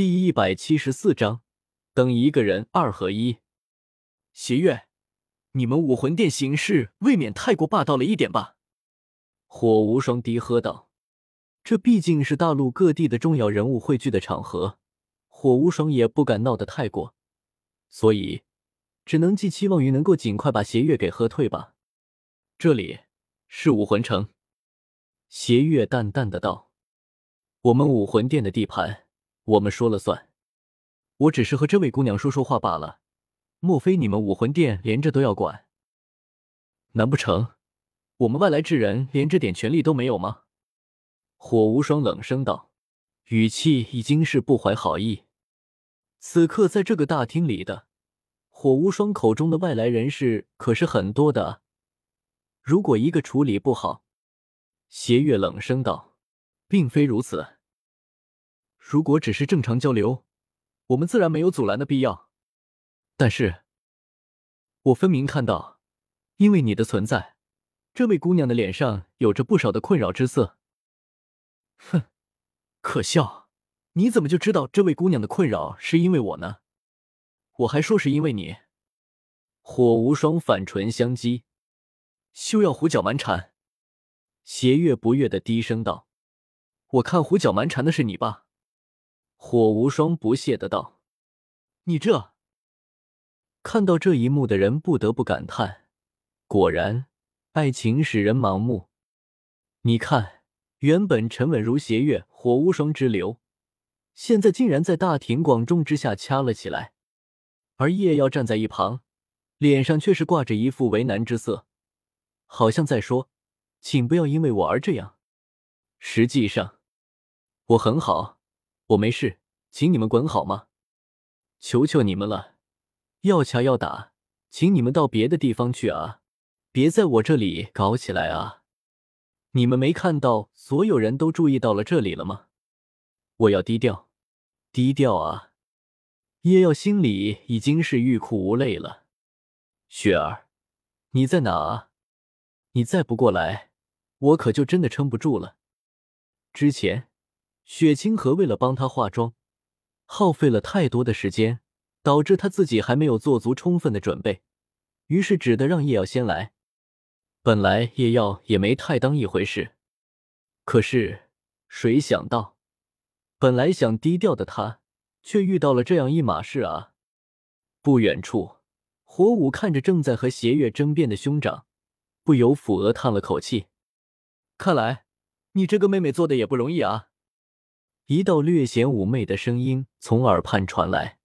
第一百七十四章，等一个人二合一。邪月，你们武魂殿行事未免太过霸道了一点吧？火无双低喝道：“这毕竟是大陆各地的重要人物汇聚的场合，火无双也不敢闹得太过，所以只能寄期望于能够尽快把邪月给喝退吧。”这里是武魂城，邪月淡淡的道：“我们武魂殿的地盘，我们说了算。我只是和这位姑娘说说话罢了，莫非你们武魂殿连这都要管？难不成我们外来之人连这点权利都没有吗？”火无双冷声道，语气已经是不怀好意。此刻在这个大厅里的火无双口中的外来人士可是很多的。如果一个处理不好，邪月冷声道：“并非如此。如果只是正常交流，我们自然没有阻拦的必要。但是，我分明看到，因为你的存在，这位姑娘的脸上有着不少的困扰之色。哼，可笑！你怎么就知道这位姑娘的困扰是因为我呢？我还说是因为你。”火无双反唇相讥。休要胡搅蛮缠！邪月不悦的低声道：“我看胡搅蛮缠的是你吧？”火无双不屑的道：“你这……”看到这一幕的人不得不感叹：果然，爱情使人盲目。你看，原本沉稳如邪月、火无双之流，现在竟然在大庭广众之下掐了起来，而叶耀站在一旁，脸上却是挂着一副为难之色。好像在说，请不要因为我而这样。实际上，我很好，我没事，请你们滚好吗？求求你们了，要掐要打，请你们到别的地方去啊，别在我这里搞起来啊！你们没看到所有人都注意到了这里了吗？我要低调，低调啊！叶耀心里已经是欲哭无泪了。雪儿，你在哪啊？你再不过来，我可就真的撑不住了。之前，雪清河为了帮他化妆，耗费了太多的时间，导致他自己还没有做足充分的准备，于是只得让叶耀先来。本来叶耀也没太当一回事，可是谁想到，本来想低调的他，却遇到了这样一码事啊！不远处，火舞看着正在和邪月争辩的兄长。不由抚额叹了口气，看来你这个妹妹做的也不容易啊。一道略显妩媚的声音从耳畔传来，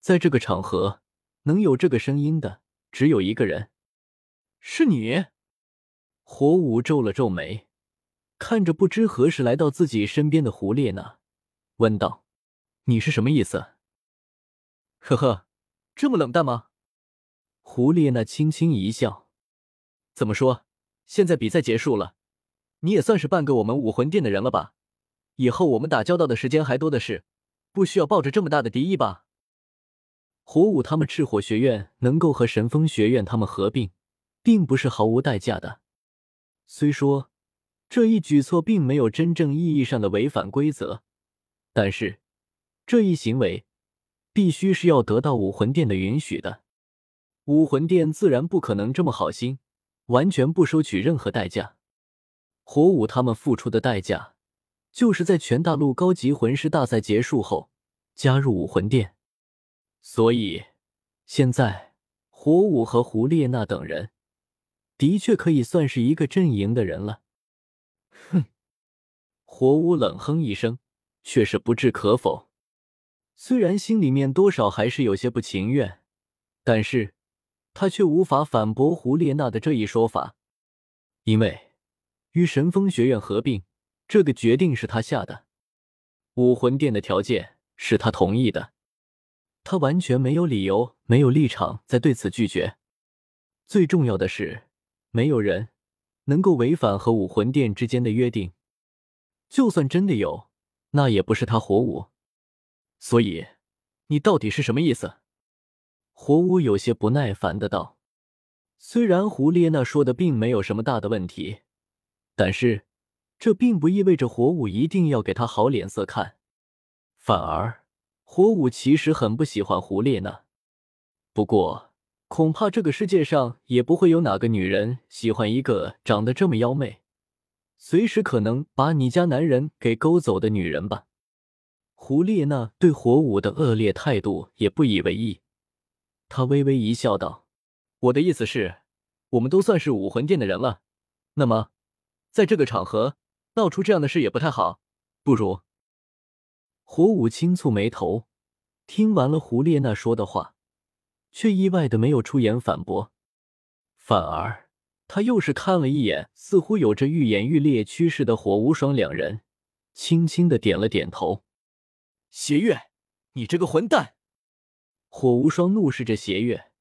在这个场合能有这个声音的只有一个人，是你。火舞皱了皱眉，看着不知何时来到自己身边的胡列娜，问道：“你是什么意思？”呵呵，这么冷淡吗？胡列娜轻轻一笑。怎么说？现在比赛结束了，你也算是半个我们武魂殿的人了吧？以后我们打交道的时间还多的是，不需要抱着这么大的敌意吧？火舞他们赤火学院能够和神风学院他们合并，并不是毫无代价的。虽说这一举措并没有真正意义上的违反规则，但是这一行为必须是要得到武魂殿的允许的。武魂殿自然不可能这么好心。完全不收取任何代价，火舞他们付出的代价，就是在全大陆高级魂师大赛结束后加入武魂殿。所以，现在火舞和胡列娜等人的确可以算是一个阵营的人了。哼！火舞冷哼一声，却是不置可否。虽然心里面多少还是有些不情愿，但是。他却无法反驳胡列娜的这一说法，因为与神风学院合并这个决定是他下的，武魂殿的条件是他同意的，他完全没有理由、没有立场再对此拒绝。最重要的是，没有人能够违反和武魂殿之间的约定，就算真的有，那也不是他火舞。所以，你到底是什么意思？火舞有些不耐烦的道：“虽然胡列娜说的并没有什么大的问题，但是这并不意味着火舞一定要给他好脸色看，反而火舞其实很不喜欢胡列娜，不过恐怕这个世界上也不会有哪个女人喜欢一个长得这么妖媚、随时可能把你家男人给勾走的女人吧。胡列娜对火舞的恶劣态度也不以为意，她微微一笑，道：“我的意思是，我们都算是武魂殿的人了，那么在这个场合闹出这样的事也不太好，不如……”火舞轻蹙眉头，听完了胡列娜说的话，却意外的没有出言反驳，反而他又是看了一眼似乎有着愈演愈烈趋势的火无双两人，轻轻的点了点头。邪月，你这个混蛋！火无双怒视着邪月，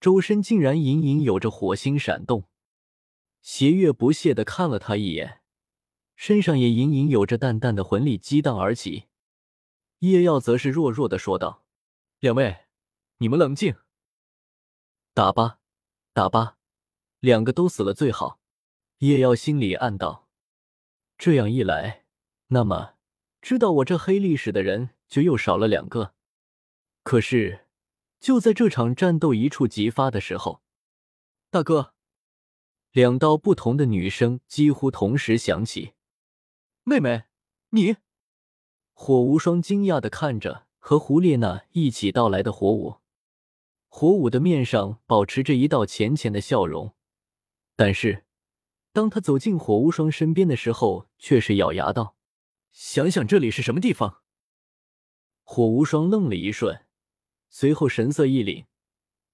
周身竟然隐隐有着火星闪动。邪月不屑的看了他一眼，身上也隐隐有着淡淡的魂力激荡而起。叶耀则是弱弱的说道：“两位，你们冷静。打吧，打吧，两个都死了最好。”叶耀心里暗道：“这样一来，那么知道我这黑历史的人就又少了两个。”可是，就在这场战斗一触即发的时候，大哥，两道不同的女声几乎同时响起：“妹妹，你。”火无双惊讶的看着和胡列娜一起到来的火舞，火舞的面上保持着一道浅浅的笑容，但是当他走进火无双身边的时候，却是咬牙道：“想想这里是什么地方。”火无双愣了一瞬，随后神色一凛，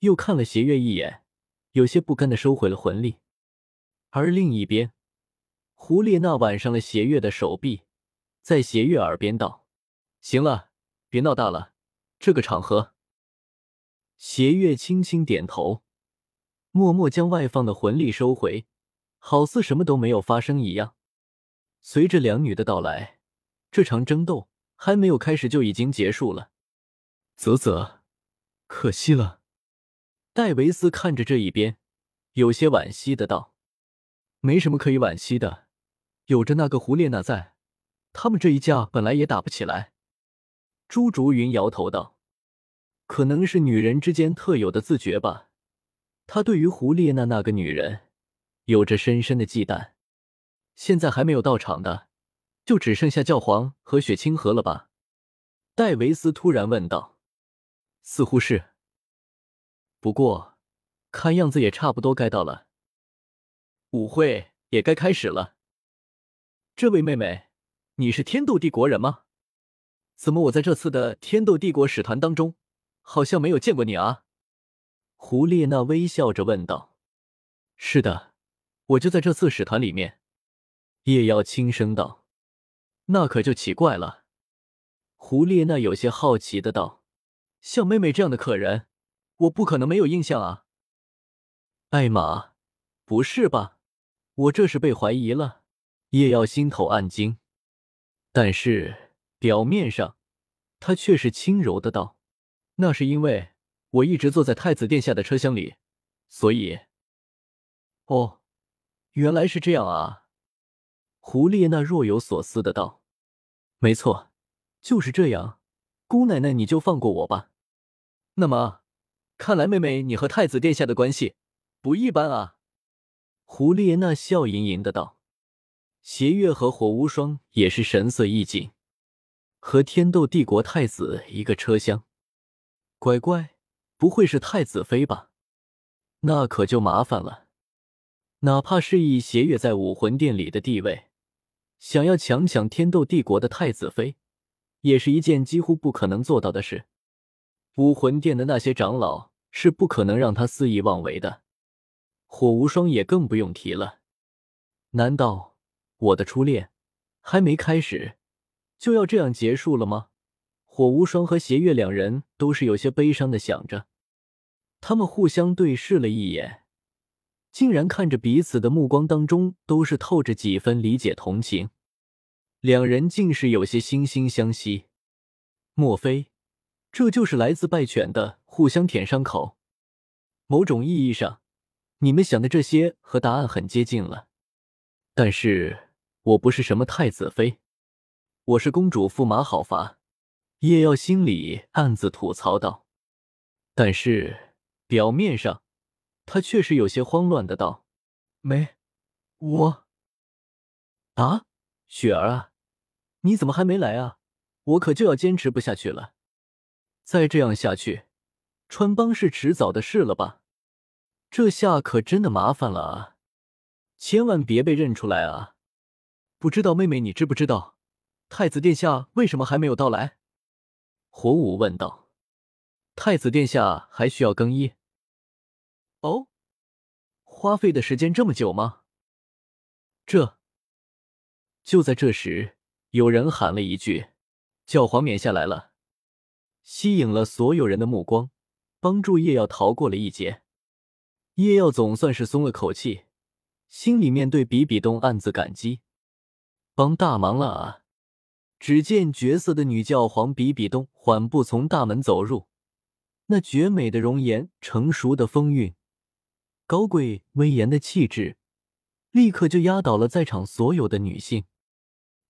又看了邪月一眼，有些不甘的收回了魂力。而另一边，胡列娜挽上了邪月的手臂。在邪月耳边道：“行了，别闹大了。这个场合。”邪月轻轻点头，默默将外放的魂力收回，好似什么都没有发生一样。随着两女的到来，这场争斗还没有开始就已经结束了。啧啧，可惜了。戴维斯看着这一边，有些惋惜的道：“没什么可以惋惜的，有着那个胡列娜在。”他们这一架本来也打不起来。朱竹云摇头道：“可能是女人之间特有的自觉吧。他对于胡列娜那个女人有着深深的忌惮。现在还没有到场的，就只剩下教皇和雪清河了吧？”戴维斯突然问道。“似乎是。不过，看样子也差不多该到了。舞会也该开始了。这位妹妹。”你是天斗帝国人吗？怎么我在这次的天斗帝国使团当中，好像没有见过你啊？胡列娜微笑着问道。是的，我就在这次使团里面。叶瑶轻声道。那可就奇怪了。胡列娜有些好奇的道：“像妹妹这样的客人，我不可能没有印象啊。”艾玛，不是吧？我这是被怀疑了。叶耀心头暗惊。但是表面上，他却是轻柔的道：“那是因为我一直坐在太子殿下的车厢里，所以……哦，原来是这样啊。”胡列娜若有所思的道：“没错，就是这样。姑奶奶，你就放过我吧。那么，看来妹妹你和太子殿下的关系不一般啊。”胡列娜笑盈盈的道。邪月和火无双也是神色一紧，和天斗帝国太子一个车厢，乖乖，不会是太子妃吧？那可就麻烦了。哪怕是以邪月在武魂殿里的地位，想要强抢天斗帝国的太子妃，也是一件几乎不可能做到的事。武魂殿的那些长老是不可能让他肆意妄为的，火无双也更不用提了。难道？我的初恋还没开始，就要这样结束了吗？火无双和邪月两人都是有些悲伤的想着，他们互相对视了一眼，竟然看着彼此的目光当中都是透着几分理解同情，两人竟是有些惺惺相惜。莫非这就是来自败犬的互相舔伤口？某种意义上，你们想的这些和答案很接近了，但是。我不是什么太子妃，我是公主驸马郝伐。叶耀心里暗自吐槽道，但是表面上他确实有些慌乱的道：“没，我啊，雪儿啊，你怎么还没来啊？我可就要坚持不下去了。再这样下去，穿帮是迟早的事了吧？这下可真的麻烦了啊！千万别被认出来啊！不知道妹妹你知不知道，太子殿下为什么还没有到来？”火舞问道：“太子殿下还需要更衣？哦，花费的时间这么久吗？”这就在这时，有人喊了一句：“教皇冕下来了！”吸引了所有人的目光，帮助叶耀逃过了一劫。叶耀总算是松了口气，心里面对比比东暗自感激，帮大忙了啊！只见绝色的女教皇比比东缓步从大门走入，那绝美的容颜、成熟的风韵、高贵威严的气质，立刻就压倒了在场所有的女性。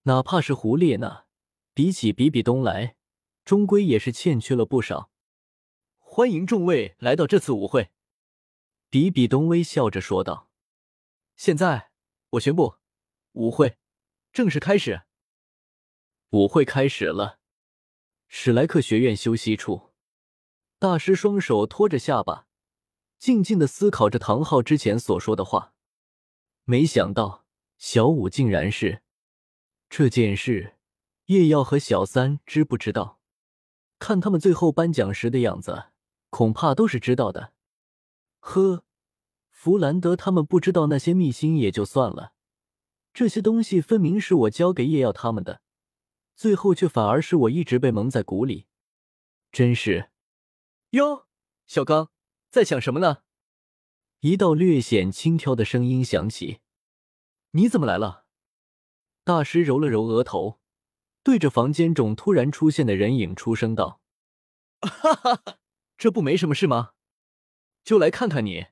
哪怕是胡列娜，比起比比东来，终归也是欠缺了不少。欢迎众位来到这次舞会，比比东微笑着说道：“现在，我宣布，舞会正式开始。”舞会开始了，史莱克学院休息处，大师双手托着下巴，静静的思考着唐昊之前所说的话。没想到小五竟然是这件事，叶耀和小三知不知道？看他们最后颁奖时的样子，恐怕都是知道的。呵，弗兰德他们不知道那些秘辛也就算了，这些东西分明是我交给叶耀他们的。最后却反而是我一直被蒙在鼓里，真是哟！小刚在想什么呢？一道略显轻佻的声音响起：“你怎么来了？”大师揉了揉额头，对着房间中突然出现的人影出声道：“哈哈哈，这不没什么事吗？就来看看你。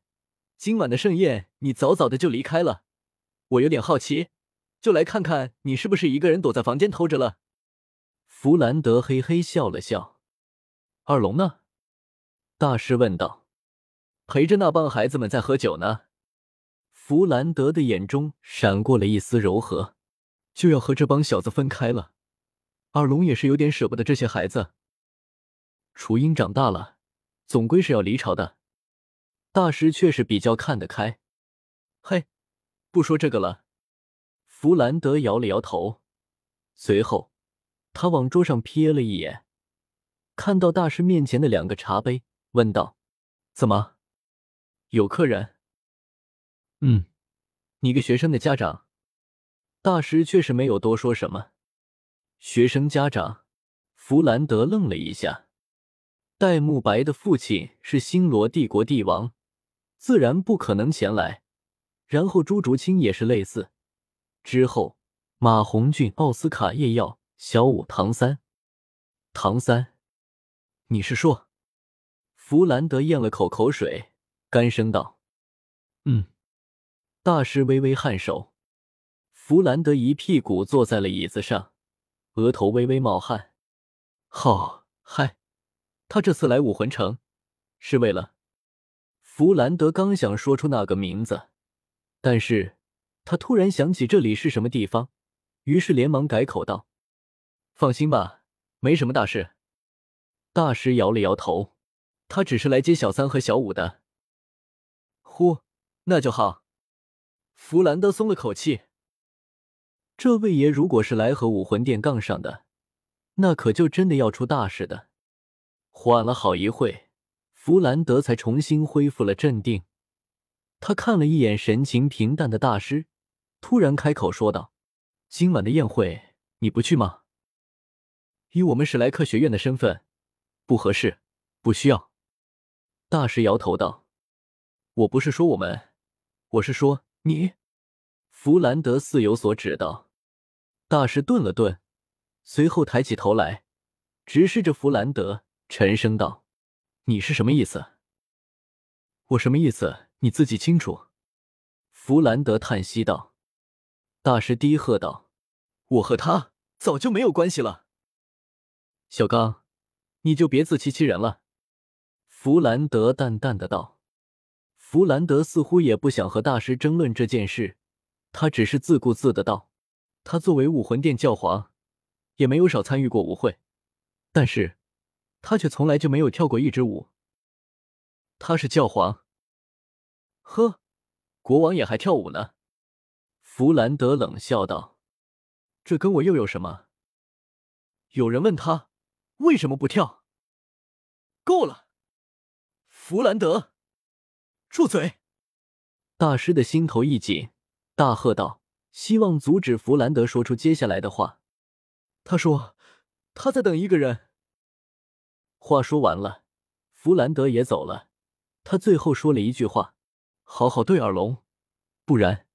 今晚的盛宴，你早早的就离开了，我有点好奇，就来看看你是不是一个人躲在房间偷着了。”弗兰德嘿嘿笑了笑，二龙呢？大师问道。陪着那帮孩子们在喝酒呢。弗兰德的眼中闪过了一丝柔和，就要和这帮小子分开了。二龙也是有点舍不得这些孩子。雏鹰长大了，总归是要离巢的。大师却是比较看得开。嘿，不说这个了。弗兰德摇了摇头，随后。他往桌上瞥了一眼，看到大师面前的两个茶杯，问道：“怎么，有客人？”“嗯，你个学生的家长。”大师却是没有多说什么。学生家长，弗兰德愣了一下。戴沐白的父亲是星罗帝国帝王，自然不可能前来。然后朱竹清也是类似。之后，马红俊、奥斯卡、叶耀。小五，唐三，唐三，你是说？弗兰德咽了口口水，干声道：“嗯。”大师微微颔首。弗兰德一屁股坐在了椅子上，额头微微冒汗。好嗨，他这次来武魂城是为了……弗兰德刚想说出那个名字，但是他突然想起这里是什么地方，于是连忙改口道。放心吧，没什么大事。大师摇了摇头，他只是来接小三和小五的。呼，那就好。弗兰德松了口气。这位爷如果是来和武魂殿杠上的，那可就真的要出大事的。缓了好一会，弗兰德才重新恢复了镇定。他看了一眼神情平淡的大师，突然开口说道：“今晚的宴会，你不去吗？”以我们史莱克学院的身份，不合适，不需要。大师摇头道：“我不是说我们，我是说你。”弗兰德似有所指道。大师顿了顿，随后抬起头来，直视着弗兰德，沉声道：“你是什么意思？”“我什么意思，你自己清楚。”弗兰德叹息道。大师低喝道：“我和他早就没有关系了。”小刚，你就别自欺欺人了。”弗兰德淡淡的道。弗兰德似乎也不想和大师争论这件事，他只是自顾自的道：“他作为武魂殿教皇，也没有少参与过舞会，但是，他却从来就没有跳过一支舞。他是教皇。呵，国王也还跳舞呢。”弗兰德冷笑道：“这跟我又有什么？”有人问他为什么不跳。够了，弗兰德。住嘴！大师的心头一紧，大喝道：“希望阻止弗兰德说出接下来的话。”他说：“他在等一个人。”话说完了，弗兰德也走了。他最后说了一句话：“好好对耳聋，不然，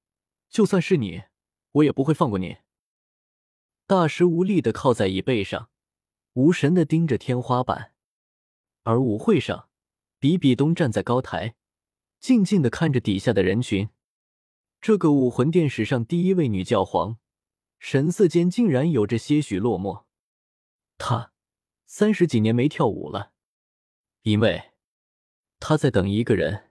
就算是你，我也不会放过你。”大师无力的靠在椅背上，无神的盯着天花板。而舞会上，比比东站在高台。静静的看着底下的人群，这个武魂殿史上第一位女教皇，神色间竟然有着些许落寞。她三十几年没跳舞了，因为她在等一个人。